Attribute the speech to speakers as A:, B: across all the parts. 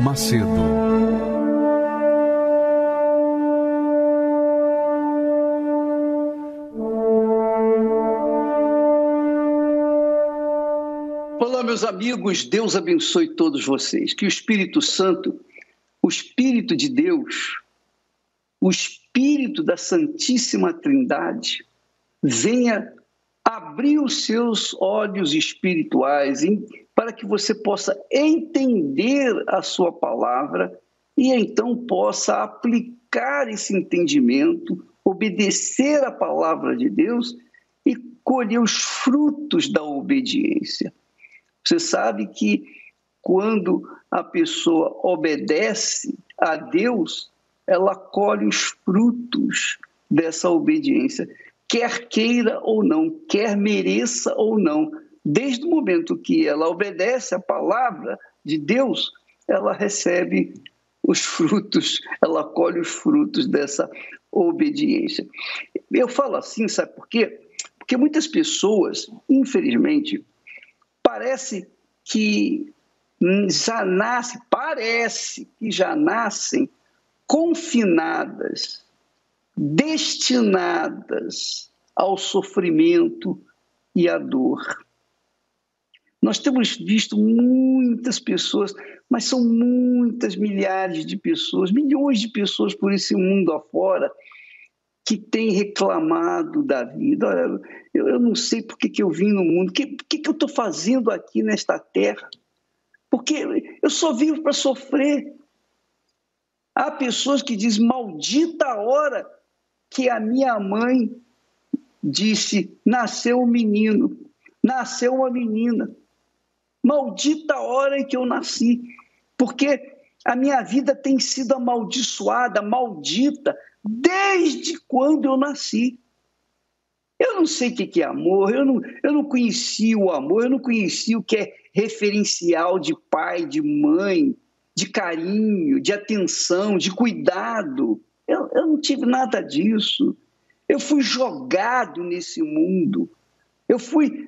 A: Macedo.
B: Olá, meus amigos, Deus abençoe todos vocês. Que o Espírito Santo, o Espírito de Deus, o Espírito da Santíssima Trindade, venha abrir os seus olhos espirituais para que você possa entender a sua palavra e então possa aplicar esse entendimento, obedecer a palavra de Deus e colher os frutos da obediência. Você sabe que quando a pessoa obedece a Deus, ela colhe os frutos dessa obediência quer queira ou não, quer mereça ou não. Desde o momento que ela obedece à palavra de Deus, ela recebe os frutos, ela colhe os frutos dessa obediência. Eu falo assim, sabe por quê? Porque muitas pessoas, infelizmente, parece que já nascem, parece que já nascem confinadas destinadas ao sofrimento e à dor. Nós temos visto muitas pessoas, mas são muitas milhares de pessoas, milhões de pessoas por esse mundo afora que têm reclamado da vida. Olha, eu, eu não sei por que, que eu vim no mundo, o que, que, que eu estou fazendo aqui nesta terra? Porque eu só vivo para sofrer. Há pessoas que dizem, maldita a hora que a minha mãe disse: nasceu um menino, nasceu uma menina. Maldita hora em que eu nasci, porque a minha vida tem sido amaldiçoada, maldita, desde quando eu nasci. Eu não sei o que é amor, eu não, eu não conheci o amor, eu não conheci o que é referencial de pai, de mãe, de carinho, de atenção, de cuidado. Eu, eu não tive nada disso. Eu fui jogado nesse mundo. Eu fui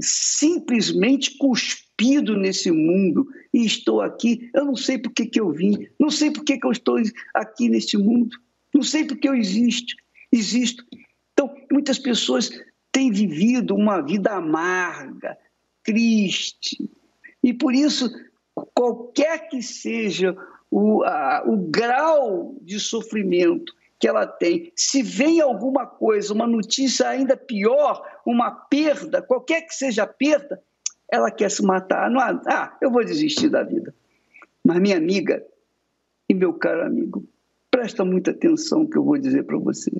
B: simplesmente cuspido nesse mundo e estou aqui. Eu não sei por que, que eu vim, não sei por que, que eu estou aqui neste mundo, não sei por que eu existo. existo. Então, muitas pessoas têm vivido uma vida amarga, triste, e por isso, qualquer que seja o, a, o grau de sofrimento que ela tem, se vem alguma coisa, uma notícia ainda pior, uma perda, qualquer que seja a perda, ela quer se matar. Não, ah, eu vou desistir da vida. Mas minha amiga e meu caro amigo, presta muita atenção que eu vou dizer para você.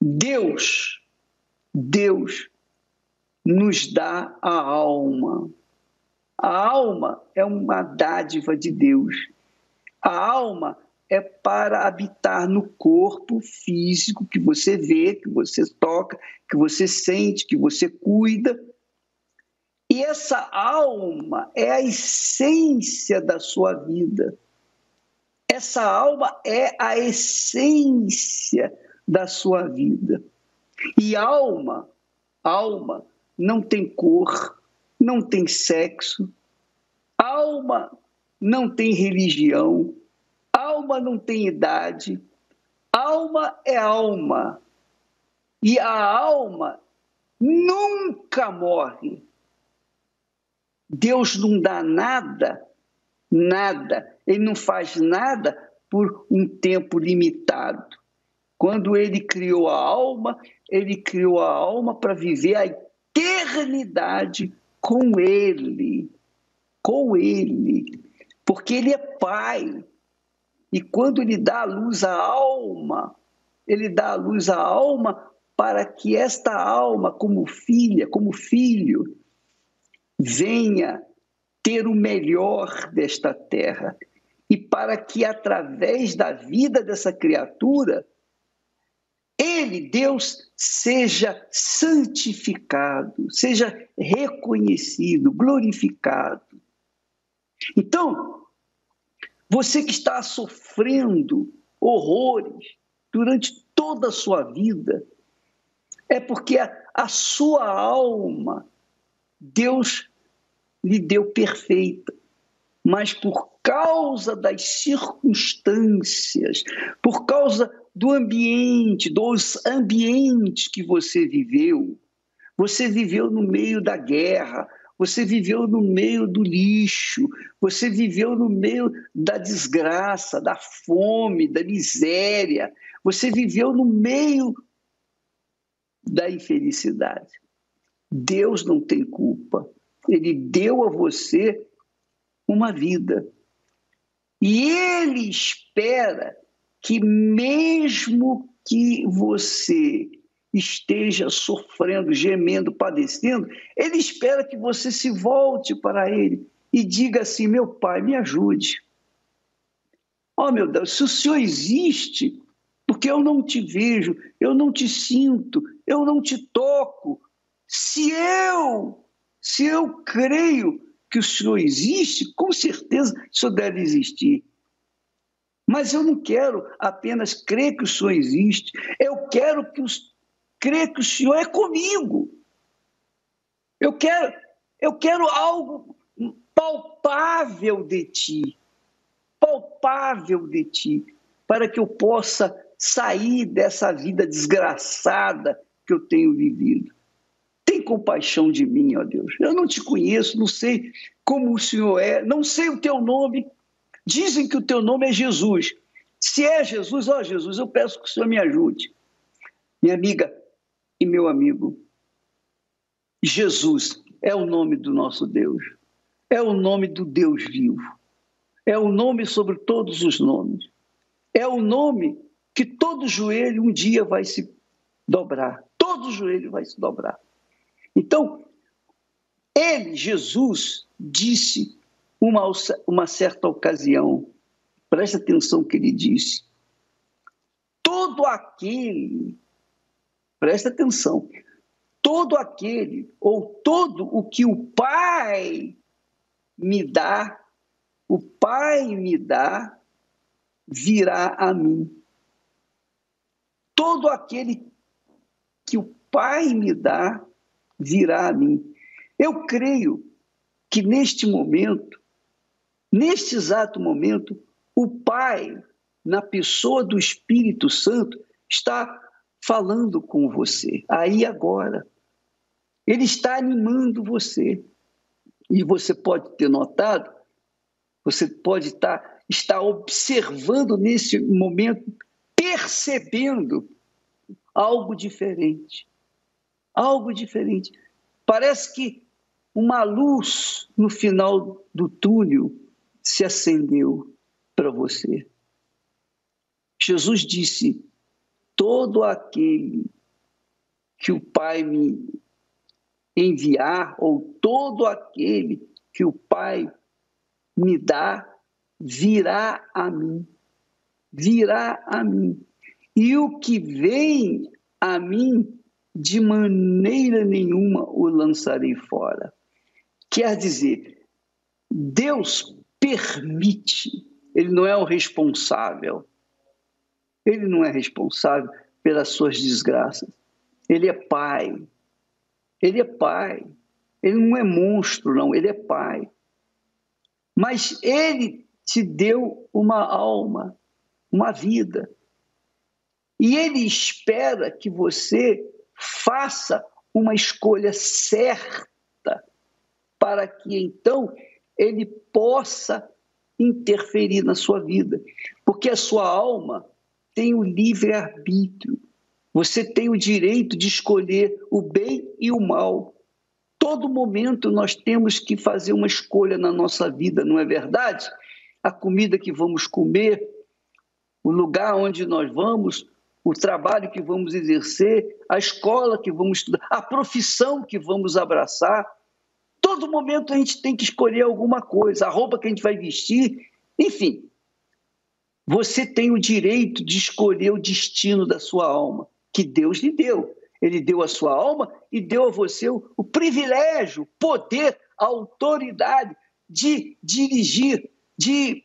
B: Deus, Deus nos dá a alma. A alma é uma dádiva de Deus. A alma é para habitar no corpo físico que você vê, que você toca, que você sente, que você cuida. E essa alma é a essência da sua vida. Essa alma é a essência da sua vida. E alma, alma não tem cor, não tem sexo. Alma não tem religião, alma não tem idade, alma é alma. E a alma nunca morre. Deus não dá nada, nada, ele não faz nada por um tempo limitado. Quando ele criou a alma, ele criou a alma para viver a eternidade com ele. Com ele porque ele é pai. E quando ele dá a luz à alma, ele dá a luz à alma para que esta alma, como filha, como filho, venha ter o melhor desta terra. E para que através da vida dessa criatura, ele, Deus, seja santificado, seja reconhecido, glorificado. Então, você que está sofrendo horrores durante toda a sua vida, é porque a, a sua alma, Deus lhe deu perfeita. Mas por causa das circunstâncias, por causa do ambiente, dos ambientes que você viveu. Você viveu no meio da guerra, você viveu no meio do lixo, você viveu no meio da desgraça, da fome, da miséria, você viveu no meio da infelicidade. Deus não tem culpa. Ele deu a você uma vida. E Ele espera que, mesmo que você esteja sofrendo, gemendo, padecendo, ele espera que você se volte para ele e diga assim: meu pai, me ajude. Oh, meu Deus, se o Senhor existe, porque eu não te vejo, eu não te sinto, eu não te toco. Se eu, se eu creio que o Senhor existe, com certeza o Senhor deve existir. Mas eu não quero apenas crer que o Senhor existe, eu quero que os crer que o Senhor é comigo. Eu quero, eu quero algo palpável de ti, palpável de ti, para que eu possa sair dessa vida desgraçada que eu tenho vivido. Tem compaixão de mim, ó Deus. Eu não te conheço, não sei como o Senhor é, não sei o teu nome. Dizem que o teu nome é Jesus. Se é Jesus, ó Jesus, eu peço que o Senhor me ajude. Minha amiga, e meu amigo, Jesus é o nome do nosso Deus, é o nome do Deus vivo, é o nome sobre todos os nomes, é o nome que todo joelho um dia vai se dobrar, todo joelho vai se dobrar. Então, ele, Jesus, disse uma, uma certa ocasião, presta atenção que ele disse: todo aquele Presta atenção. Todo aquele ou todo o que o Pai me dá, o Pai me dá, virá a mim. Todo aquele que o Pai me dá, virá a mim. Eu creio que neste momento, neste exato momento, o Pai, na pessoa do Espírito Santo, está falando com você, aí agora. Ele está animando você. E você pode ter notado, você pode estar, estar observando nesse momento, percebendo algo diferente. Algo diferente. Parece que uma luz no final do túnel se acendeu para você. Jesus disse: todo aquele que o Pai me enviar, ou todo aquele que o Pai me dá, virá a mim. Virá a mim. E o que vem a mim, de maneira nenhuma o lançarei fora. Quer dizer, Deus permite, Ele não é o responsável, ele não é responsável pelas suas desgraças. Ele é pai. Ele é pai. Ele não é monstro, não. Ele é pai. Mas ele te deu uma alma, uma vida. E ele espera que você faça uma escolha certa para que então ele possa interferir na sua vida. Porque a sua alma tem o livre-arbítrio. Você tem o direito de escolher o bem e o mal. Todo momento nós temos que fazer uma escolha na nossa vida, não é verdade? A comida que vamos comer, o lugar onde nós vamos, o trabalho que vamos exercer, a escola que vamos estudar, a profissão que vamos abraçar. Todo momento a gente tem que escolher alguma coisa, a roupa que a gente vai vestir, enfim. Você tem o direito de escolher o destino da sua alma, que Deus lhe deu. Ele deu a sua alma e deu a você o, o privilégio, o poder, a autoridade de dirigir, de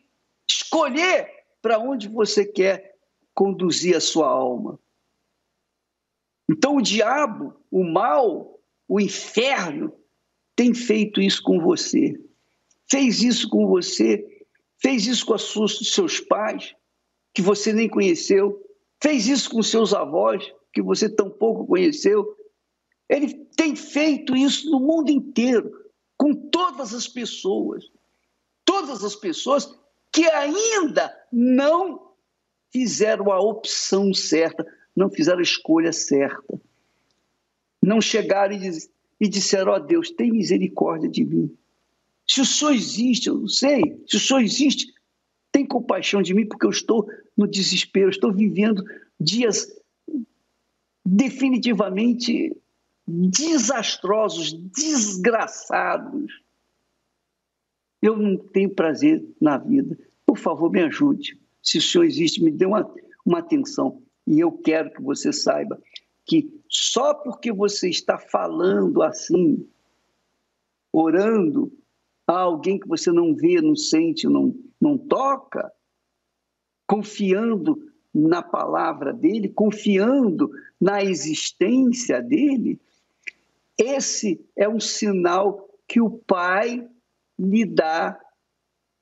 B: escolher para onde você quer conduzir a sua alma. Então, o diabo, o mal, o inferno, tem feito isso com você. Fez isso com você fez isso com os seus pais, que você nem conheceu, fez isso com seus avós, que você tampouco conheceu. Ele tem feito isso no mundo inteiro, com todas as pessoas. Todas as pessoas que ainda não fizeram a opção certa, não fizeram a escolha certa. Não chegaram e, e disseram: Ó oh, Deus, tem misericórdia de mim. Se o Senhor existe, eu não sei. Se o Senhor existe, tem compaixão de mim, porque eu estou no desespero, estou vivendo dias definitivamente desastrosos, desgraçados. Eu não tenho prazer na vida. Por favor, me ajude. Se o Senhor existe, me dê uma, uma atenção. E eu quero que você saiba que só porque você está falando assim, orando a alguém que você não vê, não sente, não, não toca, confiando na palavra dele, confiando na existência dele, esse é um sinal que o Pai lhe dá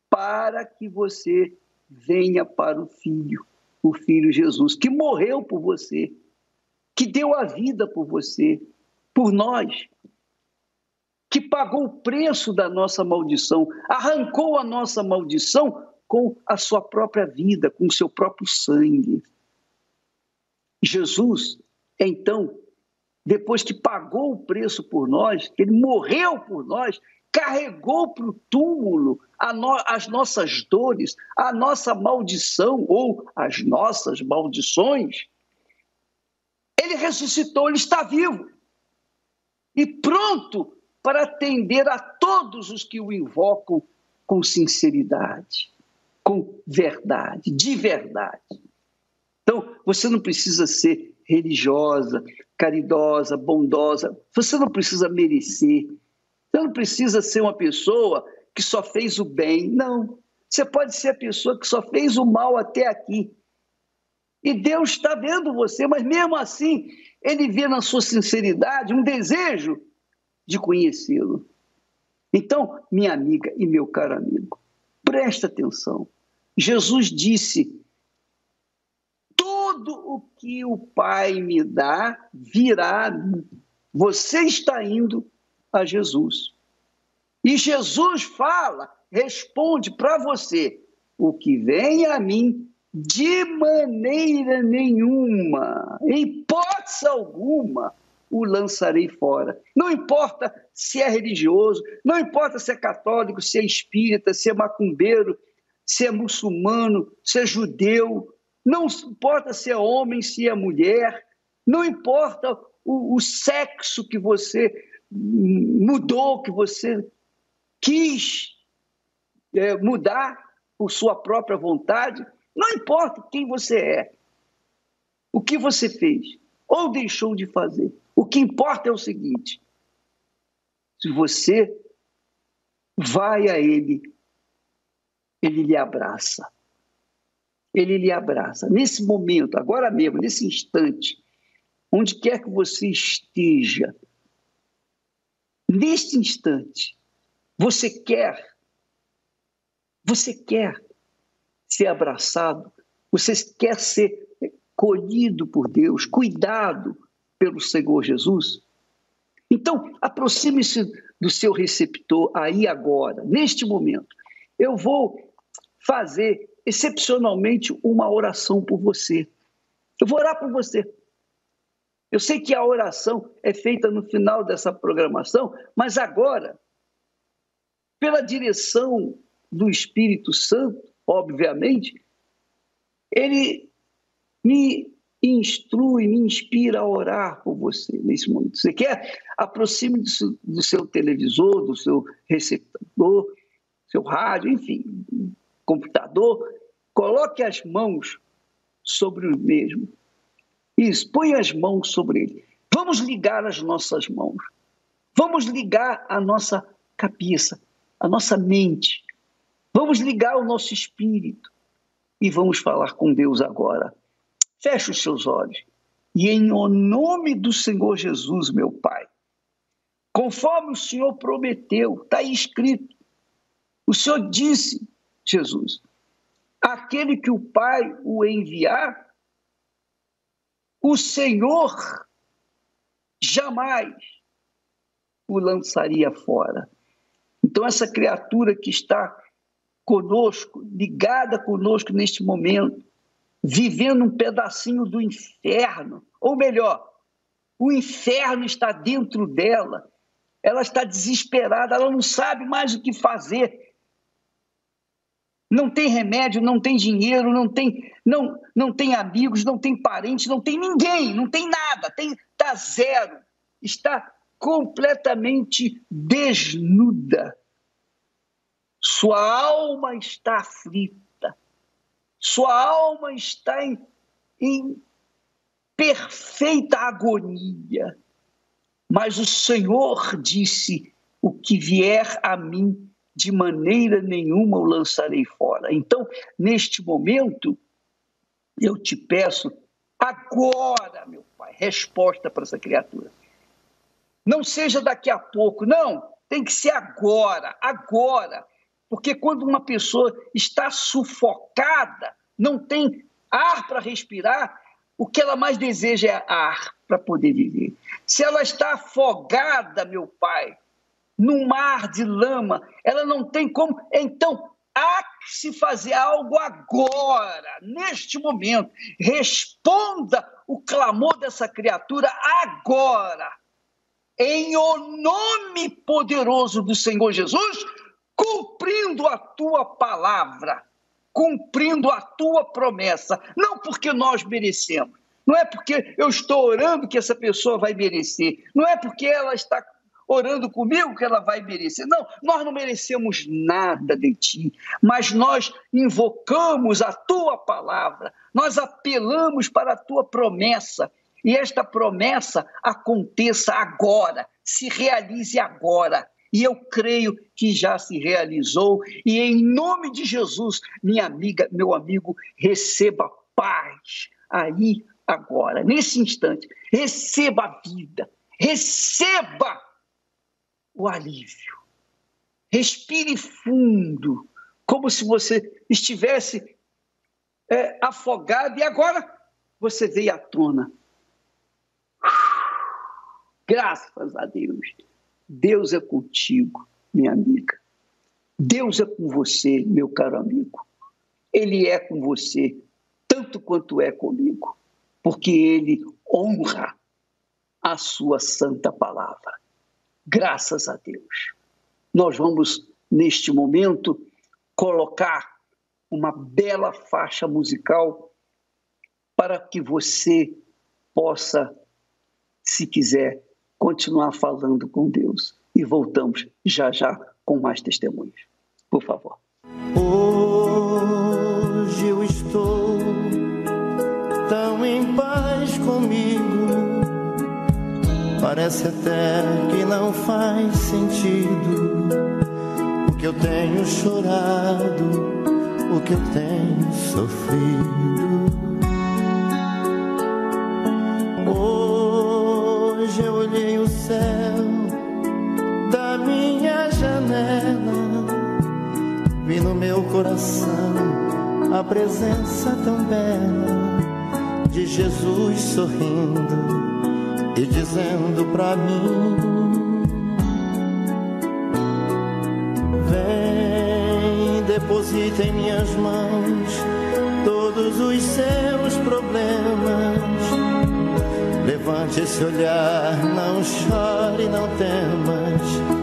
B: para que você venha para o Filho, o Filho Jesus, que morreu por você, que deu a vida por você, por nós, que pagou o preço da nossa maldição, arrancou a nossa maldição com a sua própria vida, com o seu próprio sangue. Jesus, então, depois que pagou o preço por nós, que ele morreu por nós, carregou para o túmulo no, as nossas dores, a nossa maldição ou as nossas maldições. Ele ressuscitou, ele está vivo e pronto para atender a todos os que o invocam com sinceridade com verdade, de verdade. Então, você não precisa ser religiosa, caridosa, bondosa, você não precisa merecer, você não precisa ser uma pessoa que só fez o bem, não. Você pode ser a pessoa que só fez o mal até aqui. E Deus está vendo você, mas mesmo assim, Ele vê na sua sinceridade um desejo de conhecê-lo. Então, minha amiga e meu caro amigo, presta atenção. Jesus disse: Tudo o que o Pai me dá virá. Você está indo a Jesus. E Jesus fala, responde para você: o que vem a mim, de maneira nenhuma, em hipótese alguma, o lançarei fora. Não importa se é religioso, não importa se é católico, se é espírita, se é macumbeiro, se é muçulmano, se é judeu, não importa se é homem, se é mulher, não importa o, o sexo que você mudou, que você quis é, mudar por sua própria vontade, não importa quem você é, o que você fez ou deixou de fazer. O que importa é o seguinte: se você vai a Ele ele lhe abraça. Ele lhe abraça. Nesse momento, agora mesmo, nesse instante, onde quer que você esteja, neste instante, você quer, você quer ser abraçado, você quer ser colhido por Deus, cuidado pelo Senhor Jesus? Então, aproxime-se do seu receptor aí agora, neste momento. Eu vou fazer excepcionalmente uma oração por você. Eu vou orar por você. Eu sei que a oração é feita no final dessa programação, mas agora, pela direção do Espírito Santo, obviamente, ele me instrui, me inspira a orar por você nesse momento. Você quer? Aproxime do seu, do seu televisor, do seu receptor, seu rádio, enfim, computador, coloque as mãos sobre o mesmo. Isso, põe as mãos sobre ele. Vamos ligar as nossas mãos. Vamos ligar a nossa cabeça, a nossa mente. Vamos ligar o nosso espírito. E vamos falar com Deus agora. Feche os seus olhos. E em nome do Senhor Jesus, meu Pai, conforme o Senhor prometeu, está escrito. O Senhor disse Jesus. Aquele que o Pai o enviar, o Senhor jamais o lançaria fora. Então, essa criatura que está conosco, ligada conosco neste momento, vivendo um pedacinho do inferno, ou melhor, o inferno está dentro dela, ela está desesperada, ela não sabe mais o que fazer. Não tem remédio, não tem dinheiro, não tem, não, não tem amigos, não tem parentes, não tem ninguém, não tem nada, tem tá zero. Está completamente desnuda. Sua alma está aflita. Sua alma está em, em perfeita agonia. Mas o Senhor disse: O que vier a mim, de maneira nenhuma o lançarei fora. Então, neste momento, eu te peço, agora, meu Pai, resposta para essa criatura. Não seja daqui a pouco, não, tem que ser agora, agora. Porque quando uma pessoa está sufocada, não tem ar para respirar, o que ela mais deseja é ar para poder viver. Se ela está afogada, meu pai, no mar de lama, ela não tem como. Então, há que se fazer algo agora, neste momento. Responda o clamor dessa criatura agora. Em o nome poderoso do Senhor Jesus, cumprindo a tua palavra cumprindo a tua promessa, não porque nós merecemos, não é porque eu estou orando que essa pessoa vai merecer, não é porque ela está orando comigo que ela vai merecer. Não, nós não merecemos nada de ti, mas nós invocamos a tua palavra, nós apelamos para a tua promessa. E esta promessa aconteça agora, se realize agora. E eu creio que já se realizou. E em nome de Jesus, minha amiga, meu amigo, receba paz aí, agora, nesse instante. Receba a vida, receba o alívio. Respire fundo, como se você estivesse é, afogado e agora você veio à tona. Graças a Deus. Deus é contigo, minha amiga. Deus é com você, meu caro amigo. Ele é com você tanto quanto é comigo, porque ele honra a sua santa palavra. Graças a Deus. Nós vamos, neste momento, colocar uma bela faixa musical para que você possa, se quiser, continuar falando com Deus. E voltamos já já com mais testemunhos. Por favor.
A: Hoje eu estou tão em paz comigo. Parece até que não faz sentido o que eu tenho chorado, o que eu tenho sofrido. Hoje eu olhei coração a presença tão bela de Jesus sorrindo e dizendo pra mim: Vem, deposita em minhas mãos todos os seus problemas Levante esse olhar, não chore, não temas.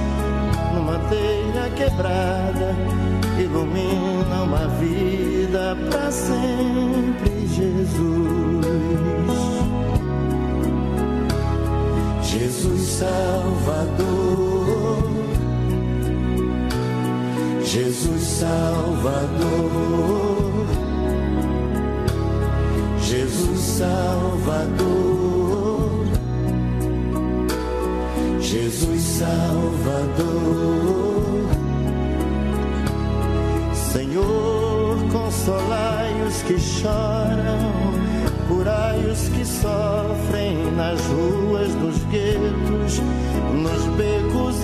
A: telha quebrada ilumina uma vida para sempre, Jesus. Jesus Salvador, Jesus Salvador, Jesus Salvador, Salvador. Senhor, consolai os que choram, curai os que sofrem nas ruas dos guetos, nos becos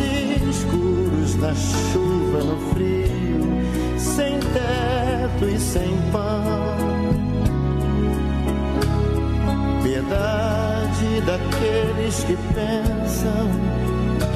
A: escuros, na chuva, no frio, sem teto e sem pão. Piedade daqueles que pensam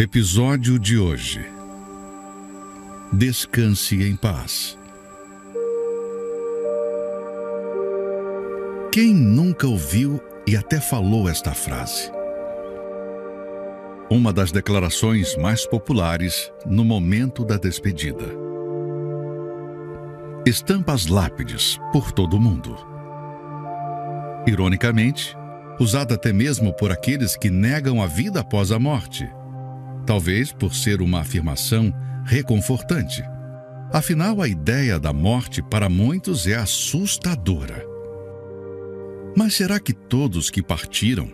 C: Episódio de hoje. Descanse em paz. Quem nunca ouviu e até falou esta frase? Uma das declarações mais populares no momento da despedida estampa as lápides por todo o mundo. Ironicamente, usada até mesmo por aqueles que negam a vida após a morte, talvez por ser uma afirmação reconfortante. Afinal, a ideia da morte para muitos é assustadora. Mas será que todos que partiram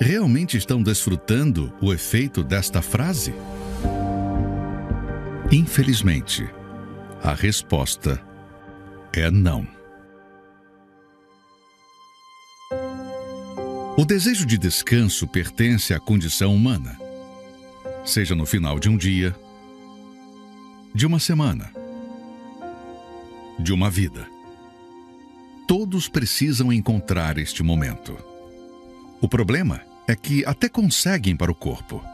C: realmente estão desfrutando o efeito desta frase? Infelizmente, a resposta é não. O desejo de descanso pertence à condição humana, seja no final de um dia, de uma semana, de uma vida. Todos precisam encontrar este momento. O problema é que até conseguem para o corpo,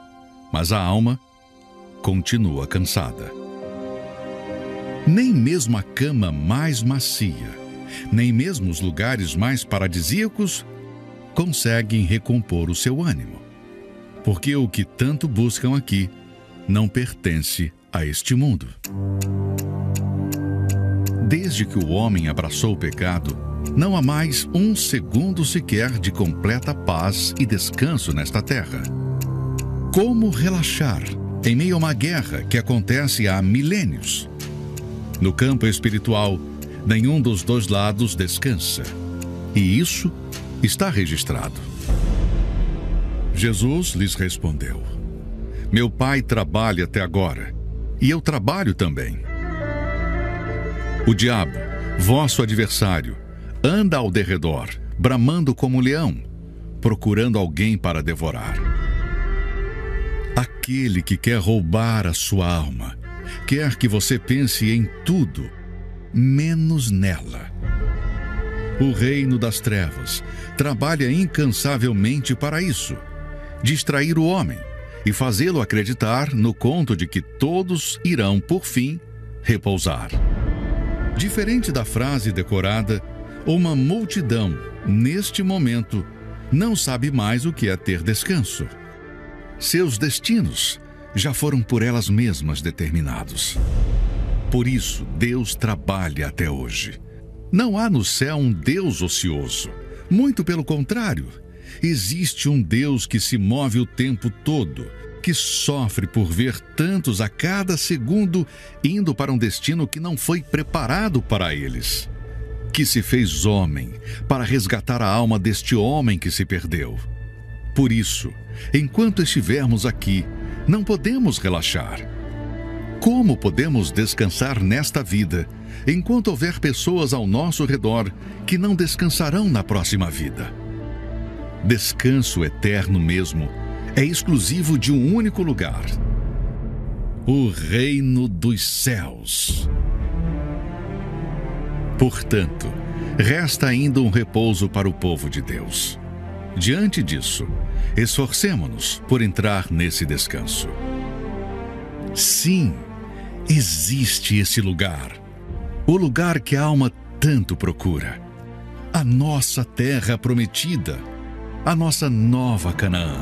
C: mas a alma continua cansada. Nem mesmo a cama mais macia, nem mesmo os lugares mais paradisíacos conseguem recompor o seu ânimo. Porque o que tanto buscam aqui não pertence a este mundo. Desde que o homem abraçou o pecado, não há mais um segundo sequer de completa paz e descanso nesta terra. Como relaxar em meio a uma guerra que acontece há milênios? No campo espiritual, nenhum dos dois lados descansa. E isso está registrado. Jesus lhes respondeu: Meu pai trabalha até agora, e eu trabalho também. O diabo, vosso adversário, anda ao derredor, bramando como um leão, procurando alguém para devorar. Aquele que quer roubar a sua alma, quer que você pense em tudo, menos nela. O reino das trevas trabalha incansavelmente para isso distrair o homem e fazê-lo acreditar no conto de que todos irão, por fim, repousar. Diferente da frase decorada, uma multidão, neste momento, não sabe mais o que é ter descanso. Seus destinos já foram por elas mesmas determinados. Por isso, Deus trabalha até hoje. Não há no céu um Deus ocioso. Muito pelo contrário, existe um Deus que se move o tempo todo, que sofre por ver tantos a cada segundo indo para um destino que não foi preparado para eles. Que se fez homem para resgatar a alma deste homem que se perdeu. Por isso, enquanto estivermos aqui, não podemos relaxar. Como podemos descansar nesta vida, enquanto houver pessoas ao nosso redor que não descansarão na próxima vida? Descanso eterno mesmo é exclusivo de um único lugar: o reino dos céus. Portanto, resta ainda um repouso para o povo de Deus. Diante disso, esforcemo-nos por entrar nesse descanso. Sim, existe esse lugar. O lugar que a alma tanto procura. A nossa terra prometida. A nossa nova Canaã.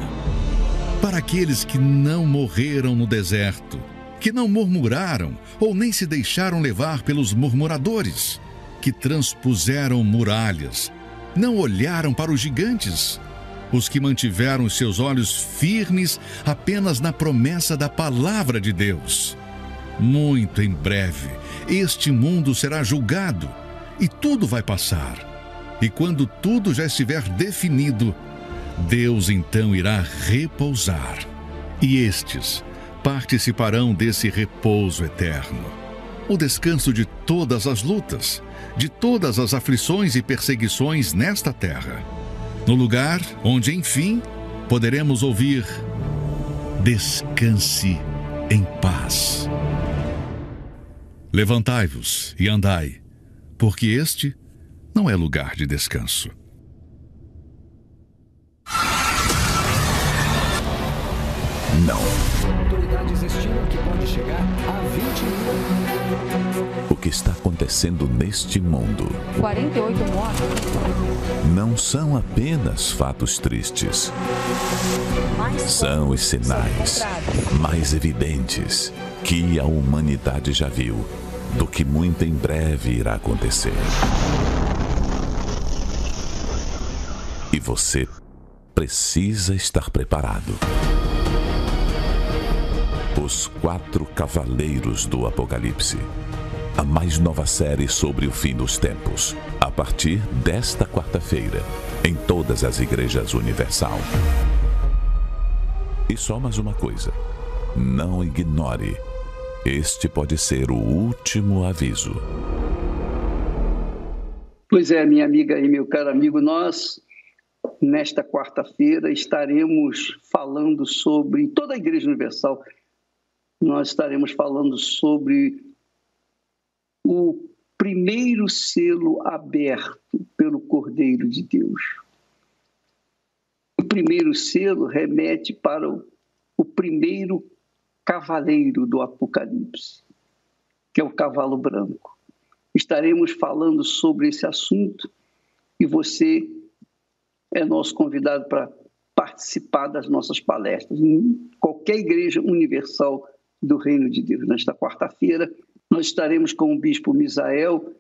C: Para aqueles que não morreram no deserto, que não murmuraram ou nem se deixaram levar pelos murmuradores, que transpuseram muralhas, não olharam para os gigantes, os que mantiveram seus olhos firmes apenas na promessa da palavra de Deus. Muito em breve, este mundo será julgado e tudo vai passar. E quando tudo já estiver definido, Deus então irá repousar. E estes participarão desse repouso eterno. O descanso de todas as lutas, de todas as aflições e perseguições nesta terra no lugar onde, enfim, poderemos ouvir: Descanse em paz. Levantai-vos e andai, porque este não é lugar de descanso.
D: Não. Autoridades estimam que pode chegar a 20 mil. O que está acontecendo neste mundo?
E: 48 mortos.
D: Não são apenas fatos tristes. São os sinais mais evidentes que a humanidade já viu do que muito em breve irá acontecer. E você precisa estar preparado. Os Quatro Cavaleiros do Apocalipse. A mais nova série sobre o fim dos tempos. A partir desta quarta-feira, em todas as igrejas Universal. E só mais uma coisa: não ignore. Este pode ser o último aviso.
B: Pois é, minha amiga e meu caro amigo, nós nesta quarta-feira estaremos falando sobre toda a Igreja Universal nós estaremos falando sobre o primeiro selo aberto pelo Cordeiro de Deus. O primeiro selo remete para o, primeiro cavaleiro do Apocalipse, que é o cavalo branco. Estaremos falando sobre esse assunto e você é nosso convidado para participar das nossas palestras. Em qualquer igreja universal do Reino de Deus. Nesta quarta-feira, nós estaremos com o Bispo Misael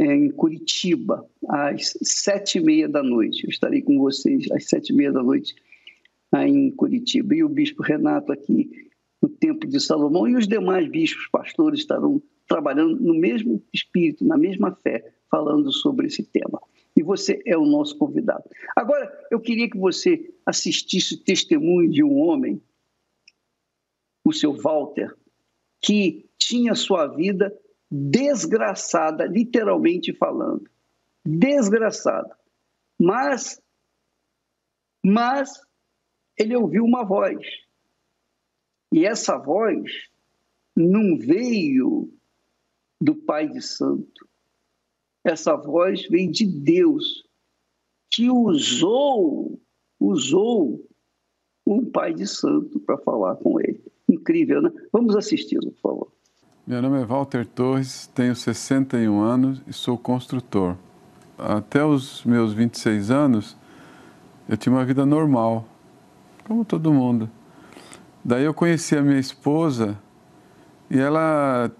B: em Curitiba, às sete e meia da noite. Eu estarei com vocês às sete e meia da noite em Curitiba. E o Bispo Renato aqui no Templo de Salomão e os demais bispos, pastores estarão trabalhando no mesmo espírito, na mesma fé, falando sobre esse tema. E você é o nosso convidado. Agora, eu queria que você assistisse o testemunho de um homem o seu Walter, que tinha sua vida desgraçada, literalmente falando. Desgraçada. Mas Mas ele ouviu uma voz. E essa voz não veio do Pai de Santo. Essa voz veio de Deus, que usou, usou um Pai de Santo para falar com ele. Incrível, né? Vamos assisti-lo, por favor.
E: Meu nome é Walter Torres, tenho 61 anos e sou construtor. Até os meus 26 anos, eu tinha uma vida normal, como todo mundo. Daí eu conheci a minha esposa e ela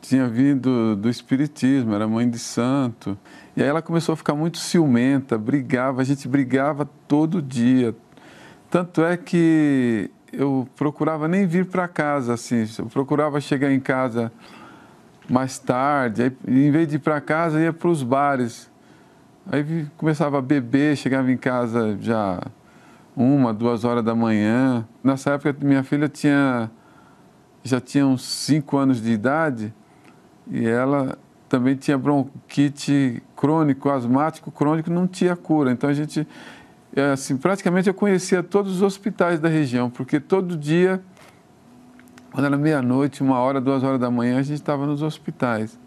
E: tinha vindo do Espiritismo, era mãe de santo. E aí ela começou a ficar muito ciumenta, brigava, a gente brigava todo dia. Tanto é que eu procurava nem vir para casa, assim, eu procurava chegar em casa mais tarde, aí, em vez de ir para casa, ia para os bares. Aí começava a beber, chegava em casa já uma, duas horas da manhã. Nessa época, minha filha tinha já tinha uns cinco anos de idade e ela também tinha bronquite crônico, asmático crônico, não tinha cura. Então a gente, é, assim, praticamente eu conhecia todos os hospitais da região, porque todo dia, quando era meia-noite, uma hora, duas horas da manhã, a gente estava nos hospitais.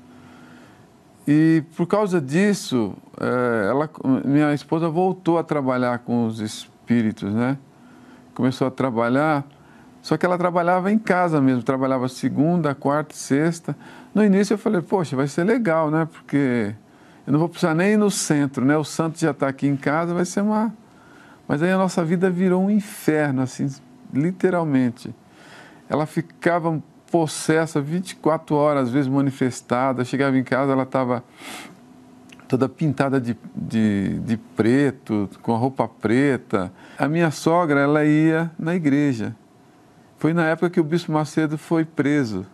E: E por causa disso, é, ela, minha esposa voltou a trabalhar com os espíritos, né? Começou a trabalhar, só que ela trabalhava em casa mesmo, trabalhava segunda, quarta, sexta. No início eu falei, poxa, vai ser legal, né? Porque eu não vou precisar nem ir no centro, né? O santo já está aqui em casa, vai ser uma. Mas aí a nossa vida virou um inferno, assim, literalmente. Ela ficava possessa 24 horas, às vezes manifestada. Chegava em casa, ela estava toda pintada de, de, de, preto, com a roupa preta. A minha sogra, ela ia na igreja. Foi na época que o Bispo Macedo foi preso.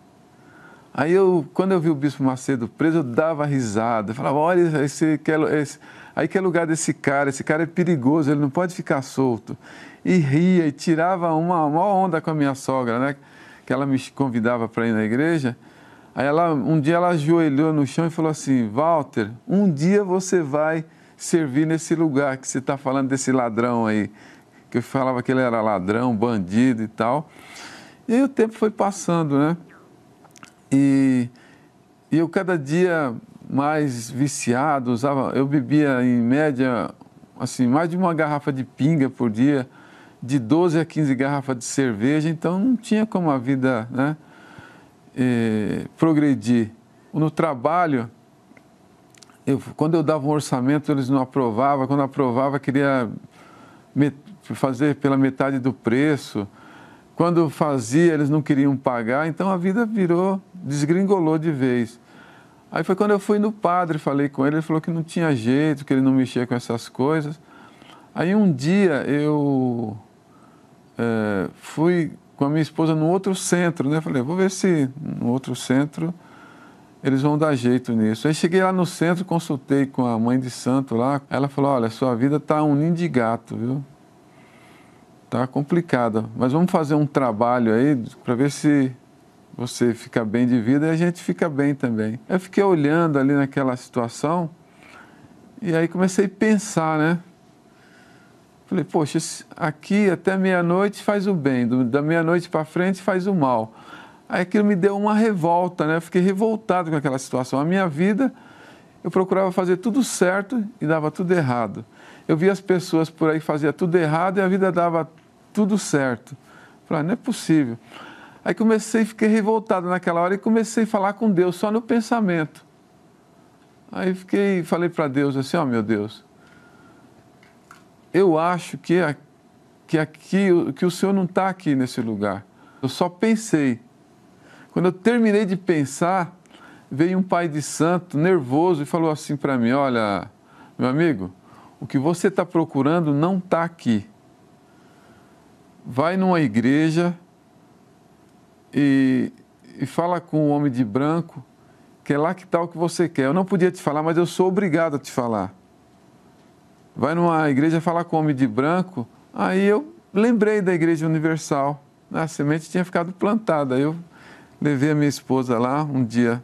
E: Aí eu, quando eu vi o Bispo Macedo preso, eu dava risada. Eu falava, olha, esse, esse, aí que é lugar desse cara, esse cara é perigoso, ele não pode ficar solto. E ria e tirava uma, uma onda com a minha sogra, né? Que ela me convidava para ir na igreja. Aí ela, um dia ela ajoelhou no chão e falou assim, Walter, um dia você vai servir nesse lugar que você está falando desse ladrão aí. Que eu falava que ele era ladrão, bandido e tal. E aí o tempo foi passando, né? E, e eu cada dia mais viciado, usava, eu bebia em média assim, mais de uma garrafa de pinga por dia, de 12 a 15 garrafas de cerveja, então não tinha como a vida né, eh, progredir. No trabalho, eu, quando eu dava um orçamento, eles não aprovavam, quando aprovava, queria fazer pela metade do preço. Quando fazia, eles não queriam pagar, então a vida virou, desgringolou de vez. Aí foi quando eu fui no padre, falei com ele, ele falou que não tinha jeito, que ele não mexia com essas coisas. Aí um dia eu é, fui com a minha esposa no outro centro, né? Falei, vou ver se no outro centro eles vão dar jeito nisso. Aí cheguei lá no centro, consultei com a mãe de santo lá. Ela falou, olha, sua vida está um ninho de gato, viu? Tá complicada, mas vamos fazer um trabalho aí para ver se você fica bem de vida e a gente fica bem também. Eu fiquei olhando ali naquela situação e aí comecei a pensar, né? Falei, poxa, aqui até meia-noite faz o bem, da meia-noite para frente faz o mal. Aí aquilo me deu uma revolta, né? Eu fiquei revoltado com aquela situação. A minha vida, eu procurava fazer tudo certo e dava tudo errado. Eu via as pessoas por aí fazia tudo errado e a vida dava tudo certo. Falei, ah, não é possível. Aí comecei, fiquei revoltado naquela hora e comecei a falar com Deus só no pensamento. Aí fiquei, falei para Deus assim, ó oh, meu Deus, eu acho que, que aqui, que o Senhor não está aqui nesse lugar. Eu só pensei. Quando eu terminei de pensar, veio um pai de santo nervoso e falou assim para mim, olha, meu amigo, o que você está procurando não está aqui vai numa igreja e, e fala com o homem de branco que é lá que está o que você quer. Eu não podia te falar, mas eu sou obrigado a te falar. Vai numa igreja falar com o homem de branco. Aí eu lembrei da Igreja Universal. A semente tinha ficado plantada. Eu levei a minha esposa lá um dia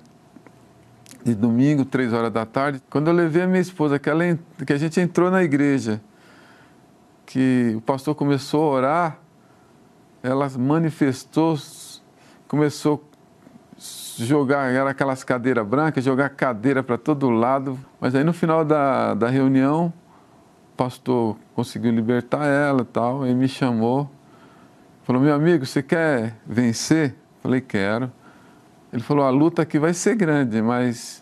E: de domingo, três horas da tarde. Quando eu levei a minha esposa, que, ela, que a gente entrou na igreja, que o pastor começou a orar, ela manifestou, começou a jogar, era aquelas cadeiras brancas, jogar cadeira para todo lado. Mas aí no final da, da reunião, o pastor conseguiu libertar ela e tal, aí me chamou, falou, meu amigo, você quer vencer? Falei, quero. Ele falou, a luta aqui vai ser grande, mas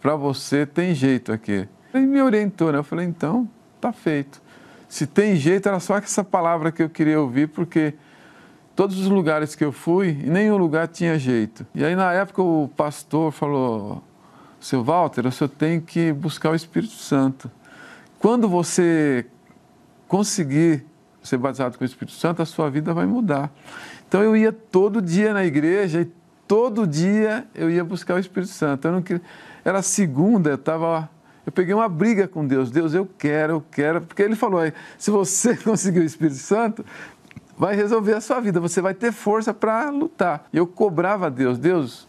E: para você tem jeito aqui. Ele me orientou, né? Eu falei, então, tá feito. Se tem jeito, era só essa palavra que eu queria ouvir, porque todos os lugares que eu fui, em nenhum lugar tinha jeito. E aí, na época, o pastor falou, seu Walter, o senhor tem que buscar o Espírito Santo. Quando você conseguir ser batizado com o Espírito Santo, a sua vida vai mudar. Então eu ia todo dia na igreja e todo dia eu ia buscar o Espírito Santo. Eu não queria... Era segunda, eu estava. Eu peguei uma briga com Deus. Deus, eu quero, eu quero. Porque ele falou: se você conseguir o Espírito Santo, vai resolver a sua vida. Você vai ter força para lutar. E eu cobrava a Deus: Deus,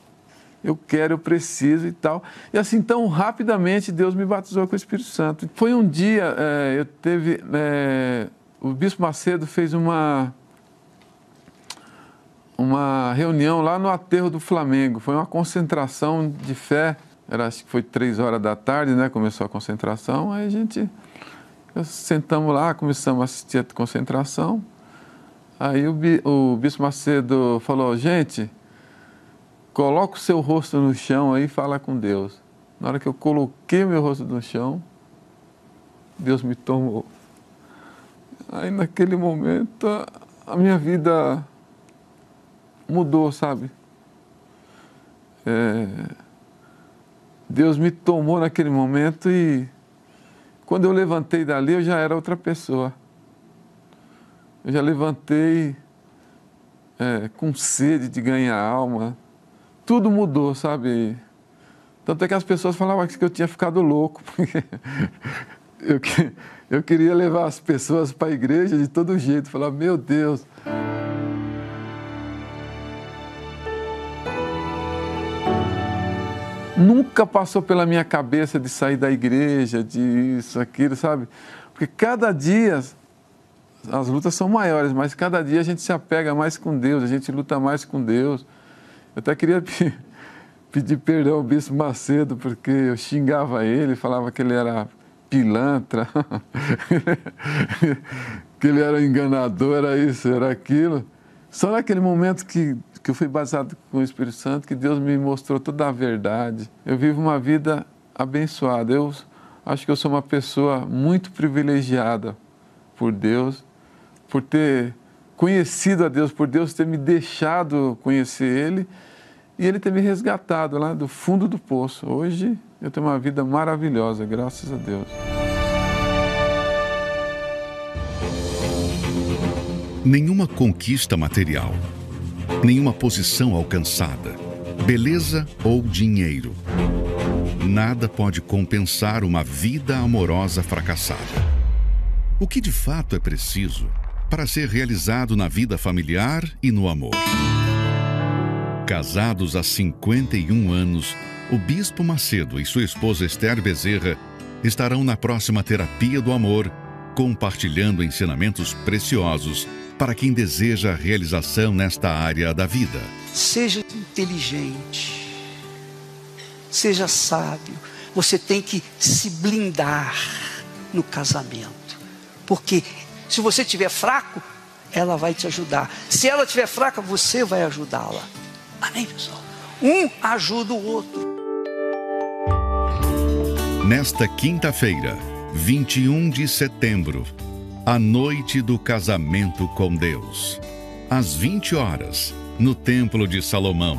E: eu quero, eu preciso e tal. E assim, tão rapidamente, Deus me batizou com o Espírito Santo. Foi um dia, é, eu teve. É, o Bispo Macedo fez uma uma reunião lá no aterro do Flamengo. Foi uma concentração de fé. Era, acho que foi três horas da tarde, né? Começou a concentração. Aí a gente sentamos lá, começamos a assistir a concentração. Aí o, o Bispo Macedo falou: gente, coloca o seu rosto no chão aí e fala com Deus. Na hora que eu coloquei meu rosto no chão, Deus me tomou. Aí naquele momento a minha vida mudou, sabe? É, Deus me tomou naquele momento e quando eu levantei dali eu já era outra pessoa. Eu já levantei é, com sede de ganhar alma. Tudo mudou, sabe? Tanto é que as pessoas falavam que eu tinha ficado louco, porque eu, eu queria levar as pessoas para a igreja de todo jeito. Falar, meu Deus, Nunca passou pela minha cabeça de sair da igreja, de isso, aquilo, sabe? Porque cada dia as lutas são maiores, mas cada dia a gente se apega mais com Deus, a gente luta mais com Deus. Eu até queria pedir perdão ao Bispo Macedo, porque eu xingava ele, falava que ele era pilantra, que ele era enganador, era isso, era aquilo. Só naquele momento que que eu fui batizado com o Espírito Santo, que Deus me mostrou toda a verdade. Eu vivo uma vida abençoada. Eu acho que eu sou uma pessoa muito privilegiada por Deus, por ter conhecido a Deus, por Deus ter me deixado conhecer Ele e Ele ter me resgatado lá do fundo do poço. Hoje eu tenho uma vida maravilhosa, graças a Deus.
C: Nenhuma conquista material nenhuma posição alcançada, beleza ou dinheiro. Nada pode compensar uma vida amorosa fracassada. O que de fato é preciso para ser realizado na vida familiar e no amor? Casados há 51 anos, o Bispo Macedo e sua esposa Esther Bezerra estarão na próxima Terapia do Amor, compartilhando ensinamentos preciosos para quem deseja realização nesta área da vida.
B: Seja inteligente, seja sábio. Você tem que se blindar no casamento, porque se você estiver fraco, ela vai te ajudar. Se ela estiver fraca, você vai ajudá-la. Amém, pessoal? Um ajuda o outro.
C: Nesta quinta-feira, 21 de setembro, a noite do casamento com Deus. Às 20 horas, no Templo de Salomão,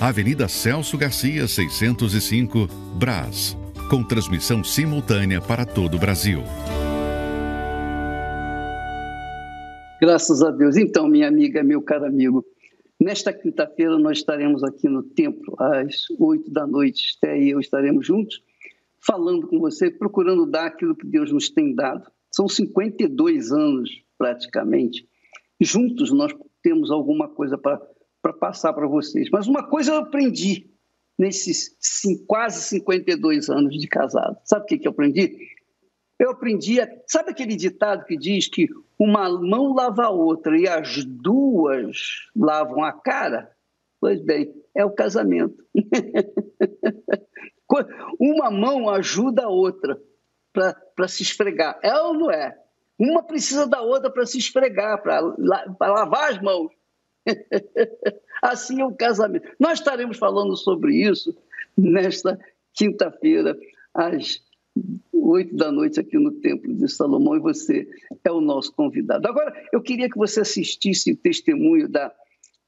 C: Avenida Celso Garcia, 605, Brás, com transmissão simultânea para todo o Brasil.
B: Graças a Deus. Então, minha amiga, meu caro amigo, nesta quinta-feira nós estaremos aqui no templo às oito da noite. Até aí eu estaremos juntos, falando com você, procurando dar aquilo que Deus nos tem dado. São 52 anos, praticamente. Juntos nós temos alguma coisa para passar para vocês. Mas uma coisa eu aprendi nesses quase 52 anos de casado. Sabe o que, que eu aprendi? Eu aprendi, sabe aquele ditado que diz que uma mão lava a outra e as duas lavam a cara? Pois bem, é o casamento. uma mão ajuda a outra para se esfregar. É ou não é? Uma precisa da outra para se esfregar, para lavar as mãos. assim é o casamento. Nós estaremos falando sobre isso nesta quinta-feira, às oito da noite, aqui no Templo de Salomão, e você é o nosso convidado. Agora, eu queria que você assistisse o testemunho da,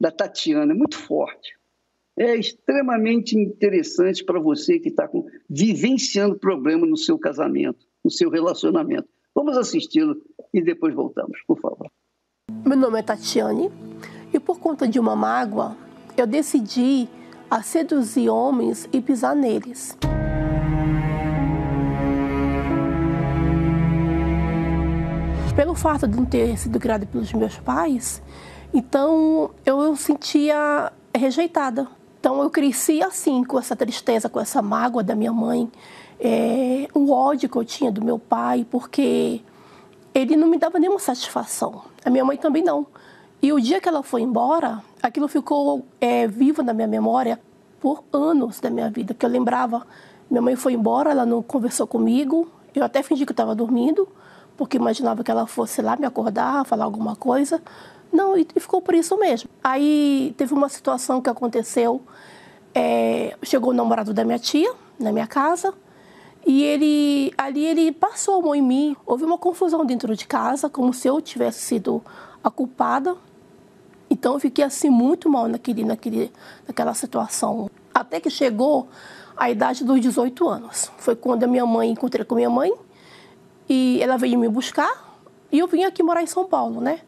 B: da Tatiana, é muito forte. É extremamente interessante para você que está vivenciando problema no seu casamento, no seu relacionamento. Vamos assisti-lo e depois voltamos, por favor.
F: Meu nome é Tatiane e por conta de uma mágoa, eu decidi a seduzir homens e pisar neles. Pelo fato de não ter sido criada pelos meus pais, então eu sentia rejeitada. Então eu cresci assim, com essa tristeza, com essa mágoa da minha mãe, é, o ódio que eu tinha do meu pai, porque ele não me dava nenhuma satisfação. A minha mãe também não. E o dia que ela foi embora, aquilo ficou é, vivo na minha memória por anos da minha vida, que eu lembrava, minha mãe foi embora, ela não conversou comigo, eu até fingi que estava dormindo, porque imaginava que ela fosse lá me acordar, falar alguma coisa. Não, e ficou por isso mesmo. Aí teve uma situação que aconteceu, é, chegou o namorado da minha tia na minha casa, e ele ali ele passou a mão em mim. Houve uma confusão dentro de casa, como se eu tivesse sido a culpada então eu fiquei assim muito mal naquele, naquele, naquela situação. Até que chegou a idade dos 18 anos. Foi quando a minha mãe, encontrei com minha mãe, e ela veio me buscar, e eu vim aqui morar em São Paulo, né?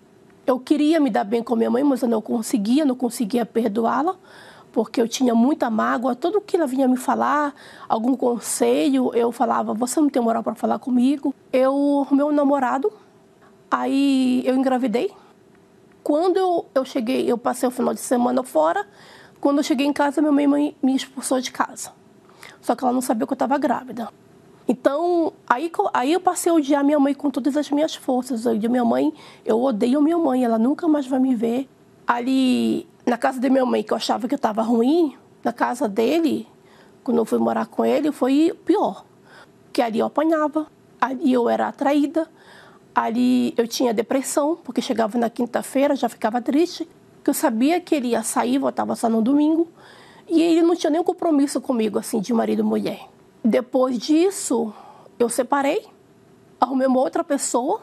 F: Eu queria me dar bem com minha mãe, mas eu não conseguia, não conseguia perdoá-la, porque eu tinha muita mágoa. Tudo que ela vinha me falar, algum conselho, eu falava: Você não tem moral para falar comigo? Eu, meu namorado, aí eu engravidei quando eu, eu cheguei, eu passei o final de semana fora, quando eu cheguei em casa, minha mãe me expulsou de casa. Só que ela não sabia que eu estava grávida. Então, aí, aí eu passei a odiar minha mãe com todas as minhas forças. Eu minha mãe, eu odeio minha mãe, ela nunca mais vai me ver. Ali, na casa da minha mãe, que eu achava que eu estava ruim, na casa dele, quando eu fui morar com ele, foi pior. Porque ali eu apanhava, ali eu era atraída, Ali eu tinha depressão, porque chegava na quinta-feira, já ficava triste, porque eu sabia que ele ia sair, voltava só no domingo, e ele não tinha nenhum compromisso comigo, assim, de marido e mulher. Depois disso, eu separei, arrumei uma outra pessoa,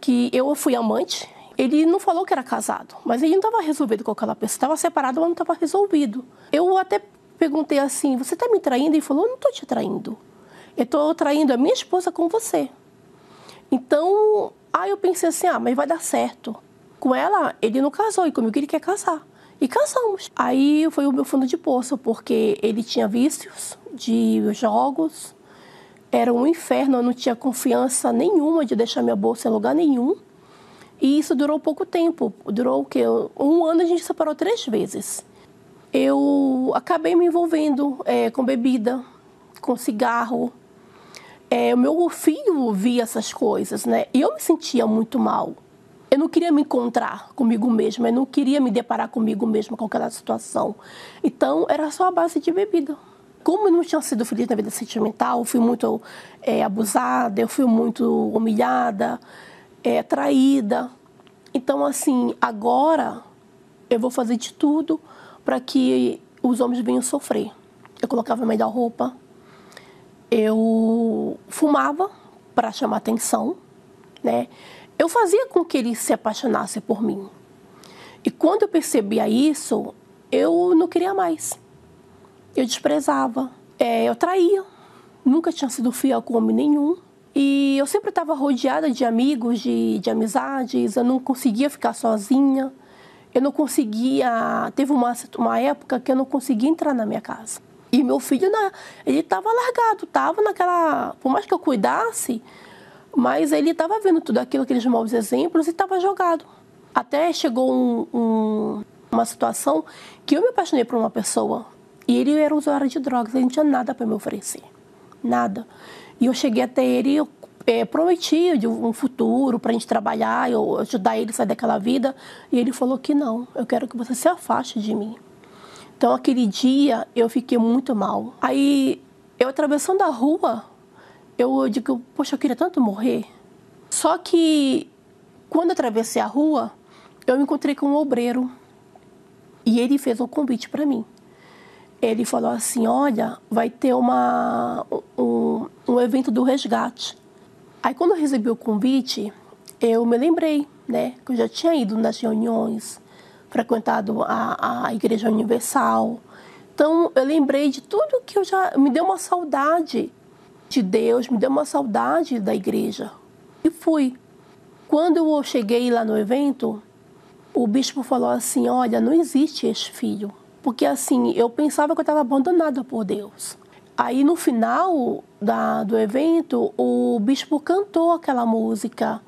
F: que eu fui amante. Ele não falou que era casado, mas ele não estava resolvido com aquela pessoa. Estava separado, mas não estava resolvido. Eu até perguntei assim: Você está me traindo? Ele falou: Não estou te traindo. Eu estou traindo a minha esposa com você. Então, aí eu pensei assim, ah, mas vai dar certo. Com ela, ele não casou e comigo ele quer casar. E casamos. Aí foi o meu fundo de poço, porque ele tinha vícios de jogos, era um inferno, eu não tinha confiança nenhuma de deixar minha bolsa em lugar nenhum. E isso durou pouco tempo, durou o quê? Um ano a gente separou três vezes. Eu acabei me envolvendo é, com bebida, com cigarro, é, o meu filho via essas coisas, né? E eu me sentia muito mal. Eu não queria me encontrar comigo mesma, eu não queria me deparar comigo mesma com aquela situação. Então, era só a base de bebida. Como eu não tinha sido feliz na vida sentimental, fui muito é, abusada, eu fui muito humilhada, é, traída. Então, assim, agora eu vou fazer de tudo para que os homens venham sofrer. Eu colocava a melhor roupa, eu fumava para chamar atenção, né? Eu fazia com que ele se apaixonasse por mim. E quando eu percebia isso, eu não queria mais. Eu desprezava, é, eu traía. Nunca tinha sido fiel com homem nenhum. E eu sempre estava rodeada de amigos, de, de amizades. Eu não conseguia ficar sozinha. Eu não conseguia. Teve uma, uma época que eu não conseguia entrar na minha casa. E meu filho, ele estava largado, estava naquela. Por mais que eu cuidasse, mas ele estava vendo tudo aquilo, aqueles maus exemplos e estava jogado. Até chegou um, um, uma situação que eu me apaixonei por uma pessoa e ele era usuário de drogas, ele não tinha nada para me oferecer. Nada. E eu cheguei até ele, é, prometia de um futuro para a gente trabalhar, eu ajudar ele a sair daquela vida. E ele falou que não, eu quero que você se afaste de mim. Então, aquele dia, eu fiquei muito mal. Aí, eu atravessando a rua, eu digo, poxa, eu queria tanto morrer. Só que, quando eu atravessei a rua, eu me encontrei com um obreiro. E ele fez um convite para mim. Ele falou assim, olha, vai ter uma, um, um evento do resgate. Aí, quando eu recebi o convite, eu me lembrei, né, que eu já tinha ido nas reuniões, frequentado a, a Igreja Universal. Então, eu lembrei de tudo que eu já. Me deu uma saudade de Deus, me deu uma saudade da igreja. E fui. Quando eu cheguei lá no evento, o bispo falou assim: Olha, não existe esse filho. Porque assim, eu pensava que eu estava abandonada por Deus. Aí no final da, do evento, o bispo cantou aquela música,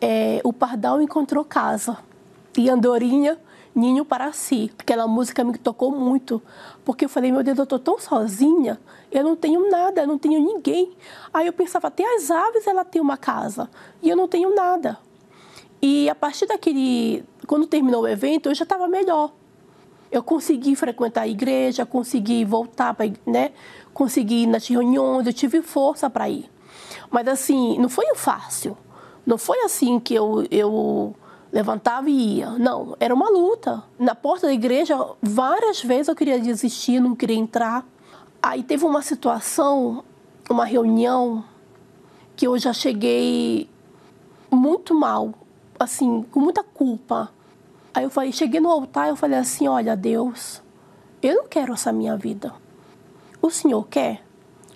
F: é, O Pardal Encontrou Casa. E Andorinha, Ninho para Si. Aquela música me tocou muito, porque eu falei, meu Deus, eu estou tão sozinha, eu não tenho nada, eu não tenho ninguém. Aí eu pensava, até as aves ela tem uma casa, e eu não tenho nada. E a partir daquele, quando terminou o evento, eu já estava melhor. Eu consegui frequentar a igreja, consegui voltar para, né? consegui ir nas reuniões, eu tive força para ir. Mas assim, não foi fácil. Não foi assim que eu, eu levantava e ia. Não, era uma luta. Na porta da igreja, várias vezes eu queria desistir, não queria entrar. Aí teve uma situação, uma reunião, que eu já cheguei muito mal, assim, com muita culpa. Aí eu falei, cheguei no altar, eu falei assim, olha, Deus, eu não quero essa minha vida o senhor quer?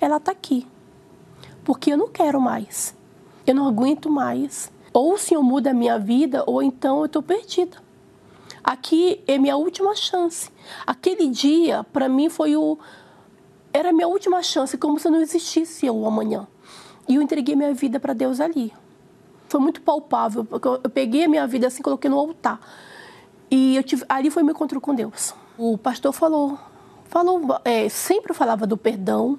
F: Ela está aqui. Porque eu não quero mais. Eu não aguento mais. Ou o senhor muda a minha vida, ou então eu estou perdida. Aqui é minha última chance. Aquele dia, para mim, foi o. Era a minha última chance, como se não existisse o amanhã. E eu entreguei minha vida para Deus ali. Foi muito palpável, porque eu peguei a minha vida assim, coloquei no altar. E eu tive, ali foi meu encontro com Deus. O pastor falou: falou, é, sempre falava do perdão,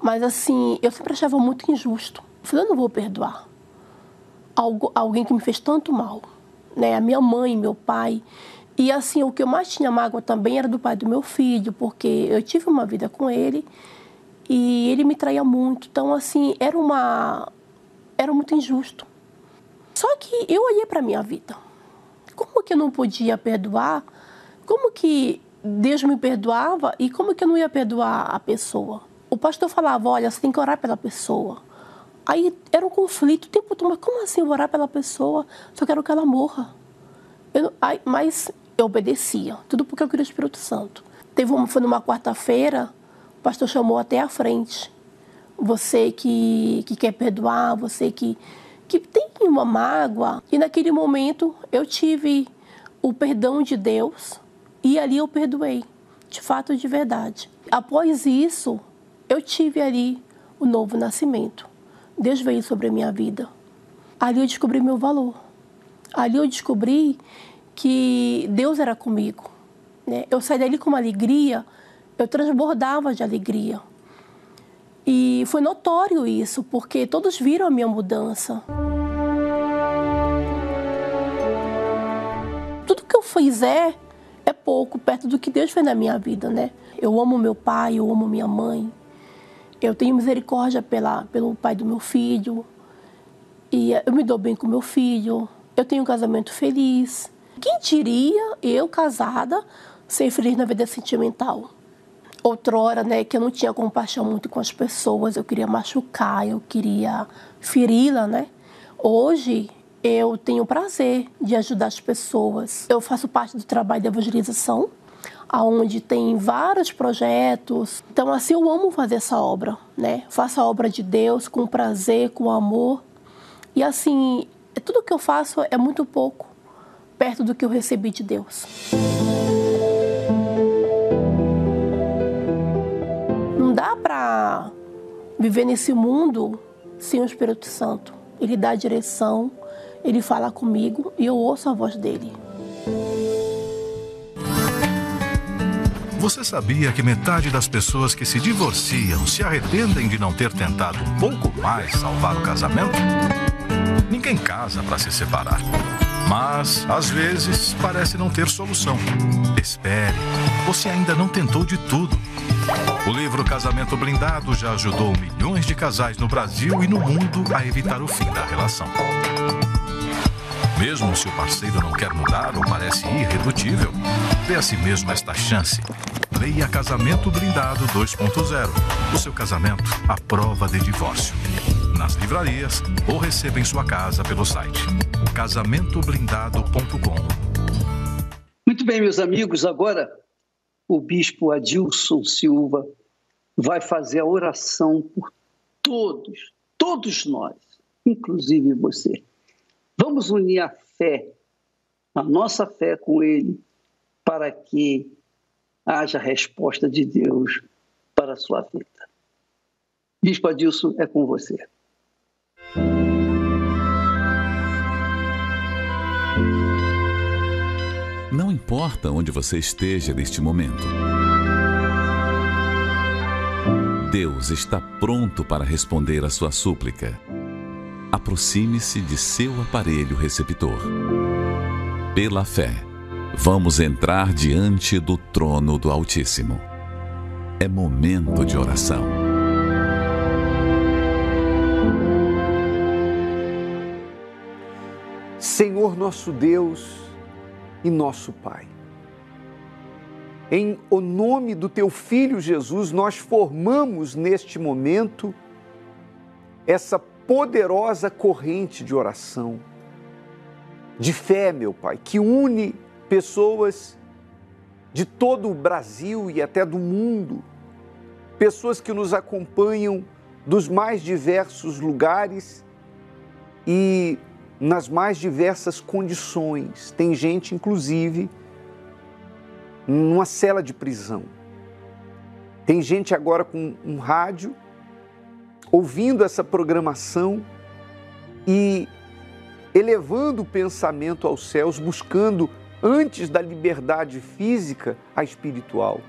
F: mas assim, eu sempre achava muito injusto. Eu falei, eu não vou perdoar algo, alguém que me fez tanto mal, né? A minha mãe, meu pai. E assim, o que eu mais tinha mágoa também era do pai do meu filho, porque eu tive uma vida com ele e ele me traía muito. Então, assim, era uma era muito injusto. Só que eu olhei para minha vida. Como que eu não podia perdoar? Como que Deus me perdoava e como que eu não ia perdoar a pessoa? O pastor falava, olha, você tem que orar pela pessoa. Aí era um conflito o tempo todo, mas como assim orar pela pessoa? Só quero que ela morra. Eu, aí, mas eu obedecia, tudo porque eu queria o Espírito Santo. Teve uma, foi numa quarta-feira, o pastor chamou até a frente. Você que, que quer perdoar, você que, que tem uma mágoa. E naquele momento eu tive o perdão de Deus e ali eu perdoei, de fato, de verdade. Após isso, eu tive ali o novo nascimento. Deus veio sobre a minha vida. Ali eu descobri meu valor. Ali eu descobri que Deus era comigo. Né? Eu saí dali com uma alegria, eu transbordava de alegria. E foi notório isso, porque todos viram a minha mudança. Tudo que eu fizer é pouco perto do que Deus fez na minha vida, né? Eu amo meu pai, eu amo minha mãe. Eu tenho misericórdia pela, pelo pai do meu filho. E eu me dou bem com meu filho. Eu tenho um casamento feliz. Quem diria eu, casada, ser feliz na vida sentimental? Outrora, né, que eu não tinha compaixão muito com as pessoas, eu queria machucar, eu queria feri-la, né? Hoje, eu tenho prazer de ajudar as pessoas. Eu faço parte do trabalho de evangelização, aonde tem vários projetos. Então, assim, eu amo fazer essa obra, né? Faço a obra de Deus com prazer, com amor. E assim, tudo que eu faço é muito pouco perto do que eu recebi de Deus. Não dá para viver nesse mundo sem o Espírito Santo. Ele dá a direção, ele fala comigo e eu ouço a voz dele.
C: Você sabia que metade das pessoas que se divorciam se arrependem de não ter tentado um pouco mais salvar o casamento? Ninguém casa para se separar. Mas, às vezes, parece não ter solução. Espere, você ainda não tentou de tudo. O livro Casamento Blindado já ajudou milhões de casais no Brasil e no mundo a evitar o fim da relação. Mesmo se o parceiro não quer mudar ou parece irredutível, dê a si mesmo esta chance. Leia Casamento Blindado 2.0. O seu casamento à prova de divórcio. Nas livrarias ou receba em sua casa pelo site casamentoblindado.com.
B: Muito bem, meus amigos, agora o bispo Adilson Silva vai fazer a oração por todos, todos nós, inclusive você. Vamos unir a fé, a nossa fé com ele, para que haja resposta de Deus para a sua vida. Bispo Adilson, é com você.
D: Não importa onde você esteja neste momento. Deus está pronto para responder a sua súplica. Aproxime-se de seu aparelho receptor. Pela fé, vamos entrar diante do trono do Altíssimo. É momento de oração.
G: Senhor nosso Deus e nosso Pai. Em o nome do teu filho Jesus, nós formamos neste momento essa poderosa corrente de oração, de fé, meu Pai, que une pessoas de todo o Brasil e até do mundo, pessoas que nos acompanham dos mais diversos lugares e nas mais diversas condições. Tem gente, inclusive, numa cela de prisão. Tem gente agora com um rádio, ouvindo essa programação e elevando o pensamento aos céus, buscando, antes da liberdade física, a espiritual.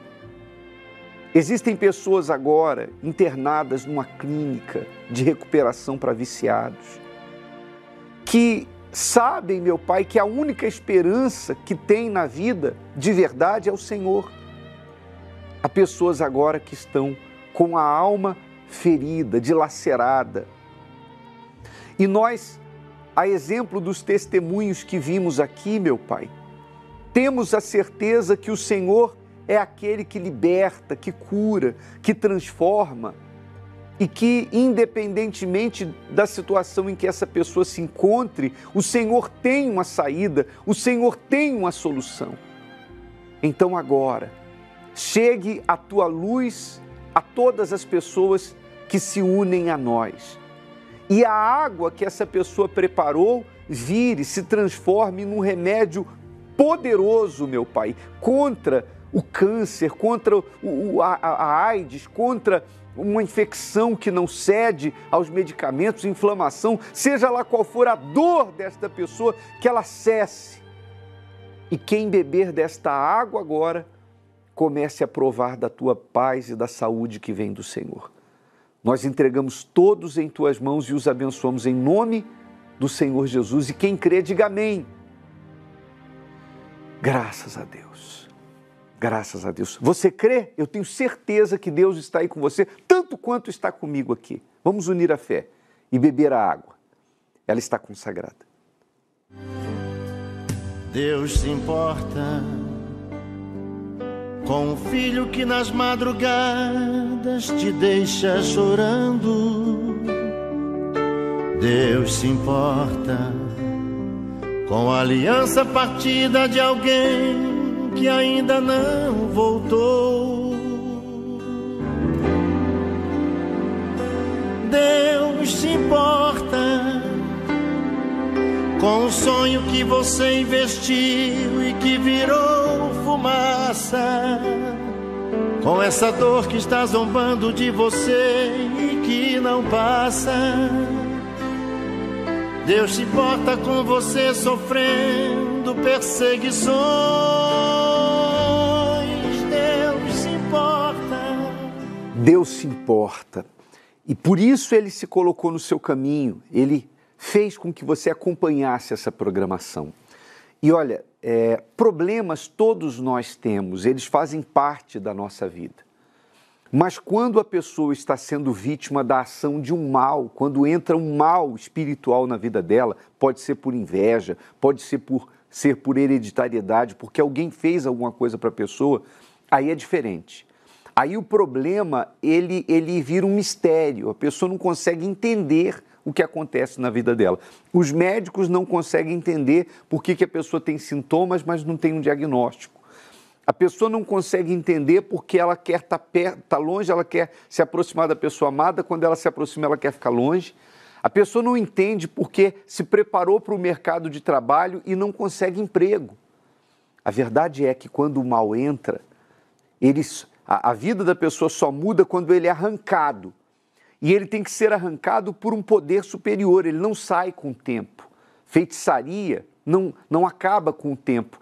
G: Existem pessoas agora internadas numa clínica de recuperação para viciados que sabem, meu Pai, que a única esperança que tem na vida de verdade é o Senhor. Há pessoas agora que estão com a alma ferida, dilacerada. E nós, a exemplo dos testemunhos que vimos aqui, meu Pai, temos a certeza que o Senhor é aquele que liberta, que cura, que transforma e que, independentemente da situação em que essa pessoa se encontre, o Senhor tem uma saída, o Senhor tem uma solução. Então, agora, chegue a tua luz a todas as pessoas que se unem a nós. E a água que essa pessoa preparou vire, se transforme num remédio poderoso, meu Pai, contra o câncer, contra o, a, a AIDS, contra uma infecção que não cede aos medicamentos, inflamação, seja lá qual for a dor desta pessoa, que ela cesse. E quem beber desta água agora, comece a provar da tua paz e da saúde que vem do Senhor. Nós entregamos todos em tuas mãos e os abençoamos em nome do Senhor Jesus. E quem crê, diga amém. Graças a Deus. Graças a Deus. Você crê? Eu tenho certeza que Deus está aí com você, tanto quanto está comigo aqui. Vamos unir a fé e beber a água. Ela está consagrada.
A: Deus se importa com um filho que nas madrugadas te deixa chorando. Deus se importa com a aliança partida de alguém que ainda não voltou. Deus se importa com o sonho que você investiu e que virou fumaça. Com essa dor que está zombando de você e que não passa. Deus se importa com você sofrendo perseguições
G: Deus se importa. E por isso ele se colocou no seu caminho, ele fez com que você acompanhasse essa programação. E olha, é, problemas todos nós temos, eles fazem parte da nossa vida. Mas quando a pessoa está sendo vítima da ação de um mal, quando entra um mal espiritual na vida dela, pode ser por inveja, pode ser por ser por hereditariedade, porque alguém fez alguma coisa para a pessoa, aí é diferente. Aí o problema, ele, ele vira um mistério, a pessoa não consegue entender o que acontece na vida dela. Os médicos não conseguem entender por que, que a pessoa tem sintomas, mas não tem um diagnóstico. A pessoa não consegue entender porque ela quer estar tá perto, tá longe, ela quer se aproximar da pessoa amada, quando ela se aproxima, ela quer ficar longe. A pessoa não entende porque se preparou para o mercado de trabalho e não consegue emprego. A verdade é que quando o mal entra, eles, a, a vida da pessoa só muda quando ele é arrancado. E ele tem que ser arrancado por um poder superior, ele não sai com o tempo. Feitiçaria não, não acaba com o tempo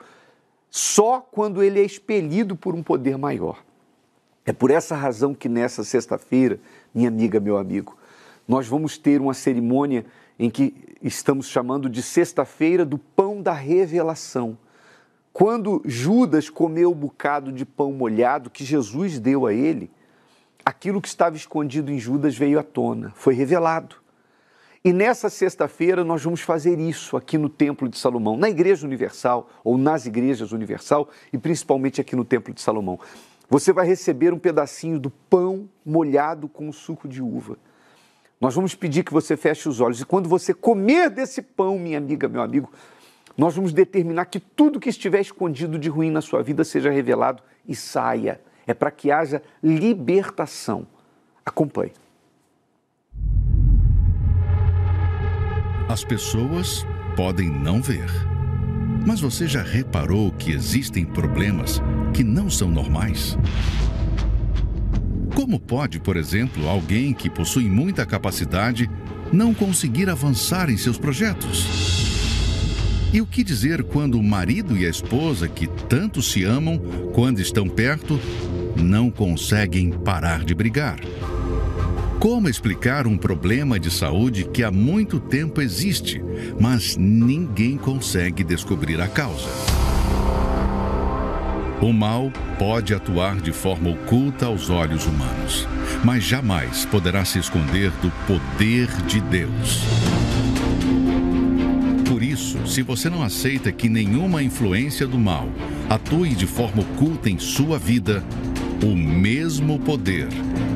G: só quando ele é expelido por um poder maior. É por essa razão que nessa sexta-feira, minha amiga, meu amigo, nós vamos ter uma cerimônia em que estamos chamando de Sexta-feira do Pão da Revelação. Quando Judas comeu o bocado de pão molhado que Jesus deu a ele, aquilo que estava escondido em Judas veio à tona, foi revelado. E nessa sexta-feira nós vamos fazer isso aqui no Templo de Salomão, na Igreja Universal ou nas igrejas Universal e principalmente aqui no Templo de Salomão. Você vai receber um pedacinho do pão molhado com suco de uva. Nós vamos pedir que você feche os olhos e quando você comer desse pão, minha amiga, meu amigo, nós vamos determinar que tudo que estiver escondido de ruim na sua vida seja revelado e saia. É para que haja libertação. Acompanhe.
C: As pessoas podem não ver. Mas você já reparou que existem problemas que não são normais? Como pode, por exemplo, alguém que possui muita capacidade não conseguir avançar em seus projetos? E o que dizer quando o marido e a esposa, que tanto se amam, quando estão perto, não conseguem parar de brigar? Como explicar um problema de saúde que há muito tempo existe, mas ninguém consegue descobrir a causa? O mal pode atuar de forma oculta aos olhos humanos, mas jamais poderá se esconder do poder de Deus. Por isso, se você não aceita que nenhuma influência do mal atue de forma oculta em sua vida, o mesmo poder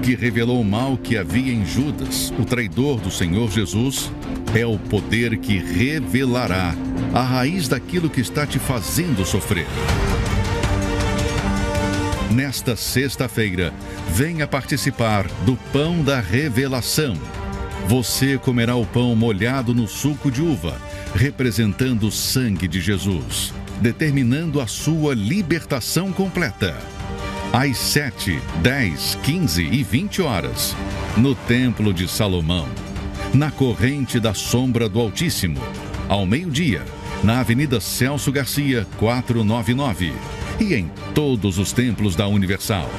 C: que revelou o mal que havia em Judas, o traidor do Senhor Jesus, é o poder que revelará a raiz daquilo que está te fazendo sofrer. Nesta sexta-feira, venha participar do Pão da Revelação. Você comerá o pão molhado no suco de uva, representando o sangue de Jesus, determinando a sua libertação completa às 7, 10, 15 e 20 horas, no Templo de Salomão, na corrente da sombra do Altíssimo, ao meio-dia, na Avenida Celso Garcia, 499, e em todos os templos da Universal.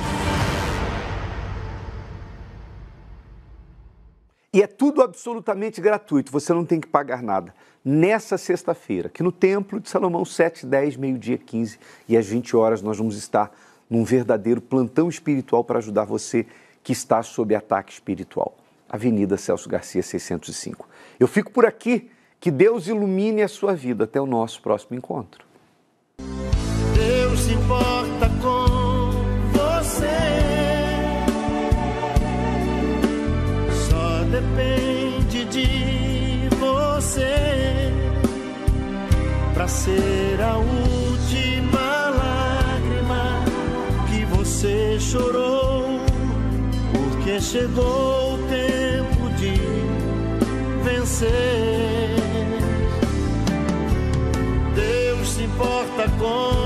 G: Absolutamente gratuito, você não tem que pagar nada. Nessa sexta-feira, aqui no Templo de Salomão, 7, 10, meio-dia, 15 e às 20 horas, nós vamos estar num verdadeiro plantão espiritual para ajudar você que está sob ataque espiritual. Avenida Celso Garcia 605. Eu fico por aqui. Que Deus ilumine a sua vida. Até o nosso próximo encontro.
A: Deus se importa com você. Só depende para ser a última você chorou, porque chegou o tempo de vencer. Deus se importa com